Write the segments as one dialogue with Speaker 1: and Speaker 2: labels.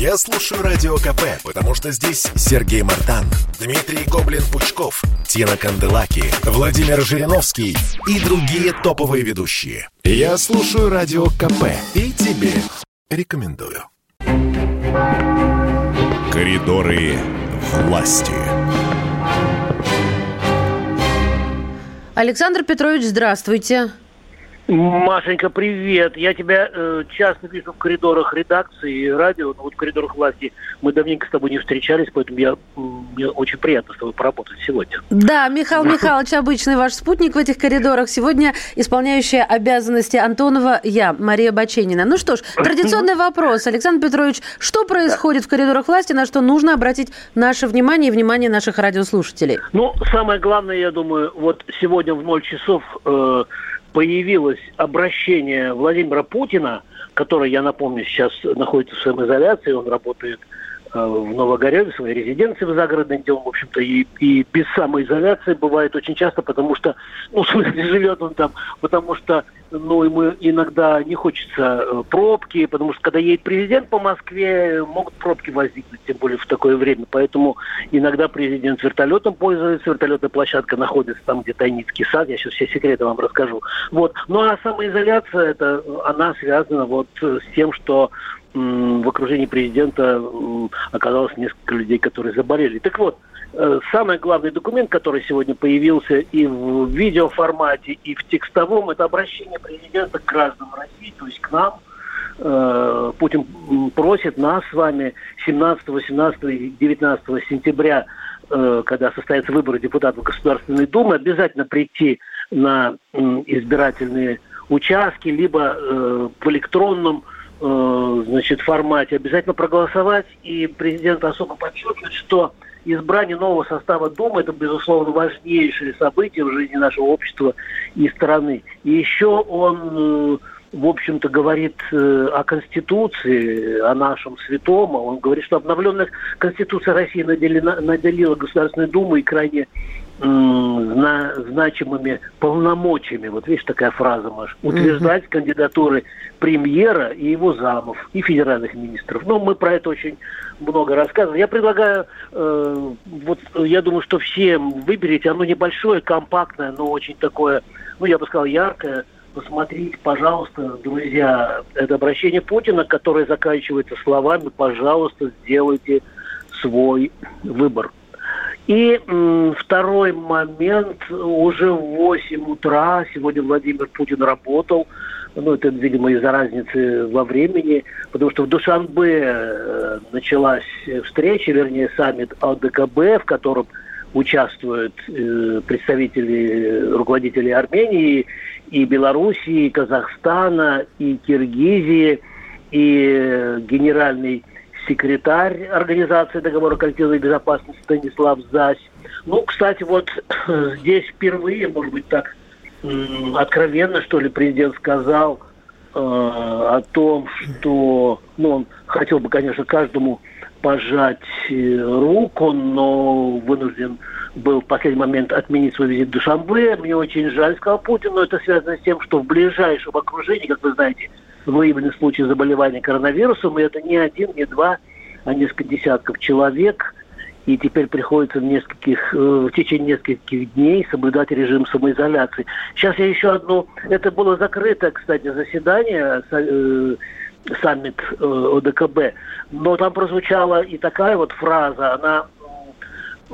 Speaker 1: Я слушаю Радио КП, потому что здесь Сергей Мартан, Дмитрий Гоблин-Пучков, Тина Канделаки, Владимир Жириновский и другие топовые ведущие. Я слушаю Радио КП и тебе рекомендую. Коридоры власти.
Speaker 2: Александр Петрович, здравствуйте.
Speaker 3: Машенька, привет. Я тебя э, часто вижу в коридорах редакции и радио, но вот в коридорах власти мы давненько с тобой не встречались, поэтому я, мне очень приятно с тобой поработать сегодня.
Speaker 2: Да, Михаил Михайлович обычный ваш спутник в этих коридорах. Сегодня исполняющая обязанности Антонова я, Мария Баченина. Ну что ж, традиционный вопрос. Александр Петрович, что происходит в коридорах власти, на что нужно обратить наше внимание и внимание наших радиослушателей?
Speaker 3: Ну, самое главное, я думаю, вот сегодня в 0 часов... Э, появилось обращение Владимира Путина, который, я напомню, сейчас находится в самоизоляции, он работает Э, в Новогореве, своей резиденции в загородной, где он, в общем-то, и, и без самоизоляции бывает очень часто, потому что, ну, в смысле, живет он там, потому что, ну, ему иногда не хочется э, пробки, потому что, когда едет президент по Москве, могут пробки возникнуть, тем более в такое время, поэтому иногда президент вертолетом пользуется, вертолетная площадка находится там, где Тайницкий сад, я сейчас все секреты вам расскажу. Вот. Ну, а самоизоляция, это, она связана вот с тем, что в окружении президента оказалось несколько людей, которые заболели. Так вот, э, самый главный документ, который сегодня появился и в видеоформате, и в текстовом, это обращение президента к гражданам России, то есть к нам. Э, Путин просит нас с вами 17, 18 и 19 сентября, э, когда состоятся выборы депутатов Государственной Думы, обязательно прийти на избирательные участки, либо в электронном значит, формате обязательно проголосовать. И президент особо подчеркивает, что избрание нового состава Думы – это, безусловно, важнейшее событие в жизни нашего общества и страны. И еще он, э, в общем-то, говорит э, о Конституции, о нашем святом. Он говорит, что обновленная Конституция России наделена, наделила Государственную Думу и крайне зна значимыми полномочиями, вот видишь такая фраза, Маш, утверждать mm-hmm. кандидатуры премьера и его замов, и федеральных министров. Но мы про это очень много рассказываем. Я предлагаю, э, вот я думаю, что всем выберите, оно небольшое, компактное, но очень такое, ну я бы сказал, яркое. Посмотрите, пожалуйста, друзья, это обращение Путина, которое заканчивается словами «пожалуйста, сделайте свой выбор». И второй момент, уже в 8 утра, сегодня Владимир Путин работал, ну, это, видимо, из-за разницы во времени, потому что в Душанбе э, началась встреча, вернее, саммит ОДКБ, в котором участвуют э, представители, руководители Армении, и Белоруссии, и Казахстана, и Киргизии, и э, генеральный секретарь Организации договора коллективной безопасности Станислав Зась. Ну, кстати, вот здесь впервые, может быть, так откровенно, что ли, президент сказал э, о том, что, ну, он хотел бы, конечно, каждому пожать э, руку, но вынужден был в последний момент отменить свой визит в Душамбе. Мне очень жаль, сказал Путин, но это связано с тем, что в ближайшем окружении, как вы знаете, выявлены случаи заболевания коронавирусом, и это не один, не два, а несколько десятков человек. И теперь приходится в, нескольких, э, в течение нескольких дней соблюдать режим самоизоляции. Сейчас я еще одну... Это было закрыто, кстати, заседание, э, саммит э, ОДКБ. Но там прозвучала и такая вот фраза, она,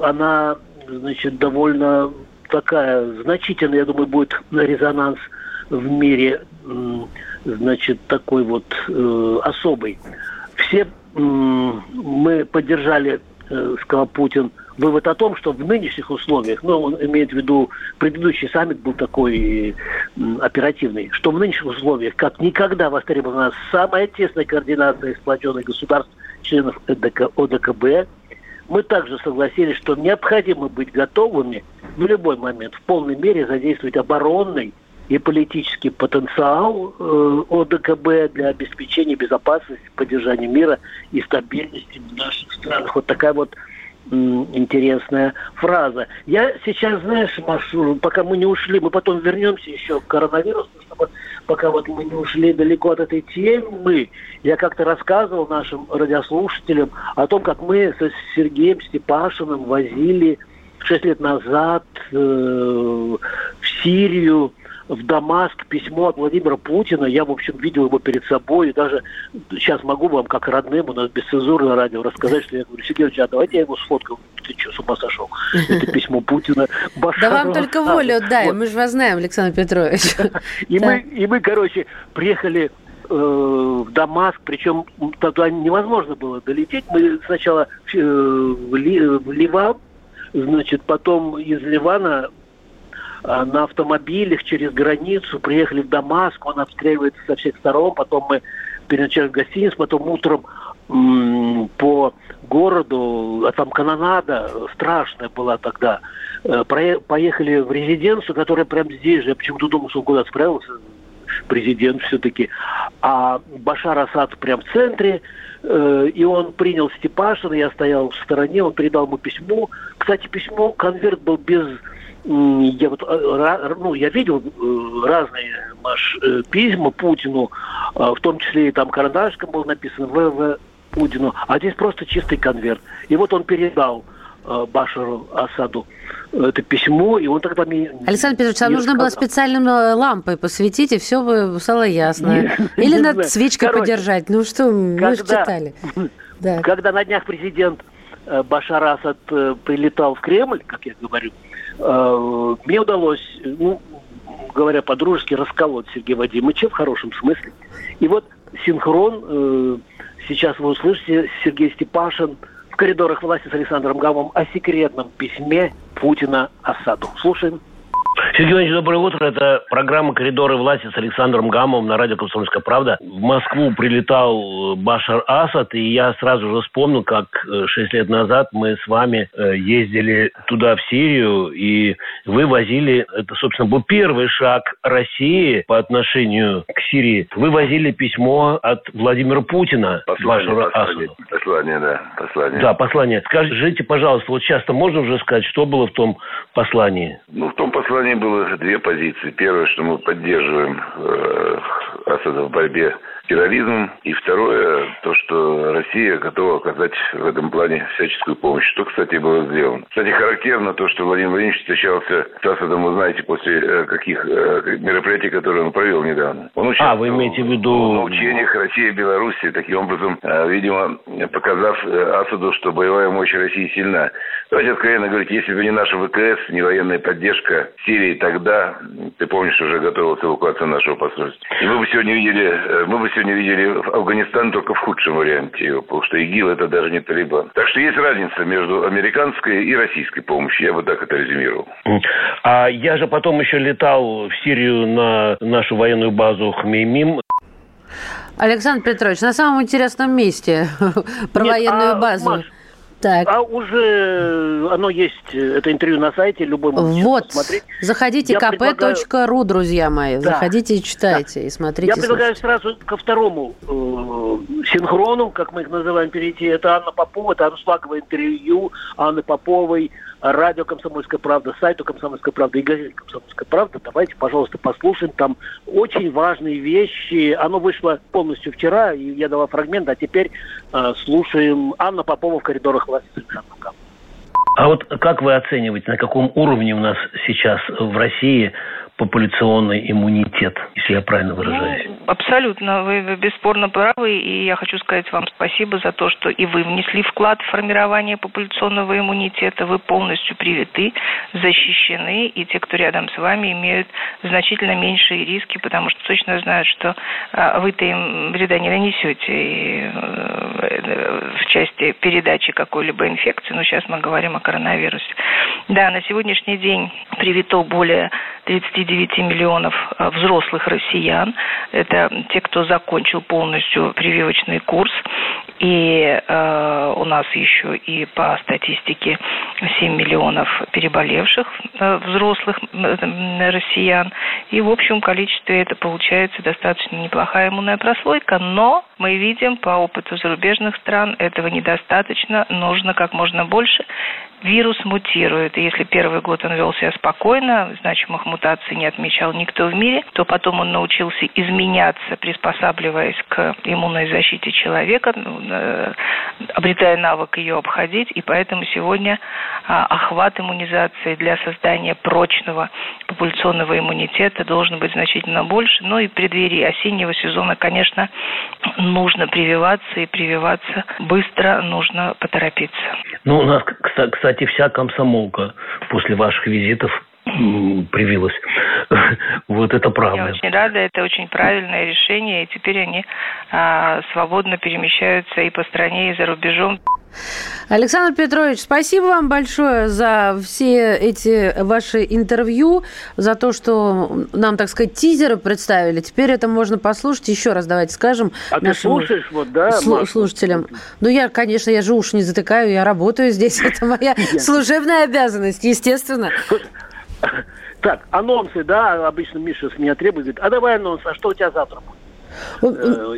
Speaker 3: она значит, довольно такая значительная, я думаю, будет резонанс в мире значит, такой вот э, особый. Все э, мы поддержали, э, сказал Путин, вывод о том, что в нынешних условиях, ну, он имеет в виду, предыдущий саммит был такой оперативный, что в нынешних условиях как никогда востребована самая тесная координация сплоченных государств, членов ОДК, ОДКБ, мы также согласились, что необходимо быть готовыми в любой момент в полной мере задействовать оборонный и политический потенциал э, ОДКБ для обеспечения безопасности, поддержания мира и стабильности в наших странах. Вот такая вот интересная фраза. Я сейчас, знаешь, Маш, пока мы не ушли, мы потом вернемся еще к коронавирусу, чтобы пока вот мы не ушли далеко от этой темы, я как-то рассказывал нашим радиослушателям о том, как мы с Сергеем Степашиным возили шесть лет назад э, в Сирию в Дамаск письмо от Владимира Путина. Я, в общем, видел его перед собой. И даже сейчас могу вам, как родным, у нас бесцензурное радио, рассказать, что я говорю, Сергей Ильич, а давайте я его сфоткаю. Ты что, с ума сошел? Это письмо Путина.
Speaker 2: Да вам только волю отдаем, мы же вас знаем, Александр Петрович.
Speaker 3: И мы, и мы, короче, приехали э, в Дамаск, причем тогда невозможно было долететь. Мы сначала э, в Ливан, значит, потом из Ливана на автомобилях через границу, приехали в Дамаск, он обстреливается со всех сторон, потом мы переночевали в гостинице, потом утром по городу, а там канонада страшная была тогда, э, поехали в резиденцию, которая прямо здесь же, я почему-то думал, что он куда-то справился, президент все-таки, а Башар Асад прям в центре, э, и он принял Степашина, я стоял в стороне, он передал ему письмо. Кстати, письмо, конверт был без я вот, э, ну, я видел э, разные маш, э, письма Путину, в том числе и там карандашком было написано ВВ Путину, а здесь просто чистый конверт. И вот он передал Башару Асаду это письмо, и он тогда мне...
Speaker 2: Александр Петрович, вам нужно было специальным лампой посветить, и все бы стало ясно. Или над свечкой Короче, подержать. Ну что, когда, мы же читали.
Speaker 3: Да. Когда на днях президент Башар Асад прилетал в Кремль, как я говорю, мне удалось, ну, говоря по-дружески, расколоть Сергея Вадимовича в хорошем смысле. И вот синхрон, э, сейчас вы услышите, Сергей Степашин в коридорах власти с Александром Гавом о секретном письме Путина Асаду. Слушаем.
Speaker 4: Сергей Иванович, доброе утро. Это программа «Коридоры власти» с Александром Гамовым на радио «Комсомольская правда». В Москву прилетал Башар Асад, и я сразу же вспомнил, как э, шесть лет назад мы с вами э, ездили туда, в Сирию, и вы возили, это, собственно, был первый шаг России по отношению к Сирии. Вы возили письмо от Владимира Путина
Speaker 5: послание, Башару послание, Асаду. Послание, да, послание.
Speaker 4: Да, послание. Скажите, пожалуйста, вот часто можно уже сказать, что было в том послании?
Speaker 5: Ну, в том послании Казани было две позиции. Первое, что мы поддерживаем э, Асада в борьбе терроризмом. И второе, то, что Россия готова оказать в этом плане всяческую помощь. Что, кстати, было сделано. Кстати, характерно то, что Владимир Владимирович встречался с Асадом, вы знаете, после э, каких э, мероприятий, которые он провел недавно. Он
Speaker 4: а, вы имеете в виду...
Speaker 5: На учениях России и Беларуси, таким образом, э, видимо, показав Асаду, что боевая мощь России сильна. Давайте откровенно говорить, если бы не наша ВКС, не военная поддержка Сирии, тогда, ты помнишь, уже готовилась эвакуация нашего посольства. И мы бы сегодня видели, мы бы сегодня видели Афганистан только в худшем варианте его, потому что ИГИЛ это даже не Талибан. Так что есть разница между американской и российской помощью. Я бы так это резюмировал.
Speaker 4: А я же потом еще летал в Сирию на нашу военную базу Хмеймим.
Speaker 2: Александр Петрович, на самом интересном месте про Нет, военную а, базу. Маш,
Speaker 3: так. А уже оно есть, это интервью на сайте, любой может
Speaker 2: вот. посмотреть. Заходите kp.ru, предлагаю... друзья мои. Да. Заходите и читайте, да. и смотрите.
Speaker 3: Я предлагаю слушайте. сразу ко второму э, синхрону, как мы их называем, перейти. Это Анна Попова, это аншлаговое интервью Анны Поповой радио «Комсомольская правда», сайту «Комсомольская правда» и газете «Комсомольская правда». Давайте, пожалуйста, послушаем. Там очень важные вещи. Оно вышло полностью вчера, и я дала фрагмент, а теперь э, слушаем Анна Попова в коридорах власти
Speaker 4: А вот как вы оцениваете, на каком уровне у нас сейчас в России популяционный иммунитет, если я правильно выражаюсь. Ну,
Speaker 6: абсолютно, вы, бесспорно правы, и я хочу сказать вам спасибо за то, что и вы внесли вклад в формирование популяционного иммунитета, вы полностью привиты, защищены, и те, кто рядом с вами, имеют значительно меньшие риски, потому что точно знают, что а, вы-то им вреда не нанесете э, в части передачи какой-либо инфекции, но сейчас мы говорим о коронавирусе. Да, на сегодняшний день привито более 39 миллионов э, взрослых россиян. Это те, кто закончил полностью прививочный курс. И э, у нас еще и по статистике 7 миллионов переболевших э, взрослых э, россиян. И в общем количестве это получается достаточно неплохая иммунная прослойка. Но мы видим по опыту зарубежных стран, этого недостаточно. Нужно как можно больше вирус мутирует. И если первый год он вел себя спокойно, значимых мутаций не отмечал никто в мире, то потом он научился изменяться, приспосабливаясь к иммунной защите человека, ну, э, обретая навык ее обходить. И поэтому сегодня а, охват иммунизации для создания прочного популяционного иммунитета должен быть значительно больше. Ну и в преддверии осеннего сезона, конечно, нужно прививаться и прививаться быстро, нужно поторопиться.
Speaker 4: Ну, у нас, кстати, вся комсомолка после ваших визитов привилась. вот это правда.
Speaker 6: Я очень рада, это очень правильное решение, и теперь они а, свободно перемещаются и по стране, и за рубежом.
Speaker 2: Александр Петрович, спасибо вам большое за все эти ваши интервью, за то, что нам, так сказать, тизеры представили. Теперь это можно послушать. Еще раз давайте скажем.
Speaker 3: А нашим ты слушаешь, вот, да? Слу-
Speaker 2: слушателям. Ну, я, конечно, я же уши не затыкаю, я работаю здесь. Это моя служебная обязанность, естественно.
Speaker 3: Так, анонсы, да, обычно Миша с меня требует, говорит, а давай анонс, а что у тебя завтра будет? Э,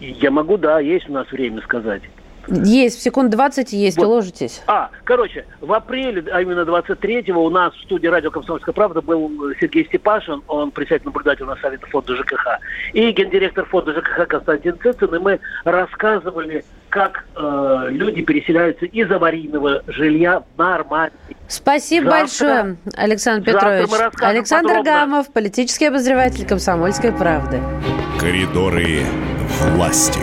Speaker 3: я могу, да, есть у нас время сказать.
Speaker 2: Есть, секунд 20 есть, вот. уложитесь.
Speaker 3: А, короче, в апреле, а именно 23-го у нас в студии радио «Комсомольская правда» был Сергей Степашин, он председатель наблюдатель на Совета фонда ЖКХ, и гендиректор фонда ЖКХ Константин Цицин, и мы рассказывали, как э, люди переселяются из аварийного жилья в нормальный.
Speaker 2: Спасибо завтра, большое, Александр Петрович. Александр подробно. Гамов, политический обозреватель «Комсомольской правды».
Speaker 1: Коридоры власти.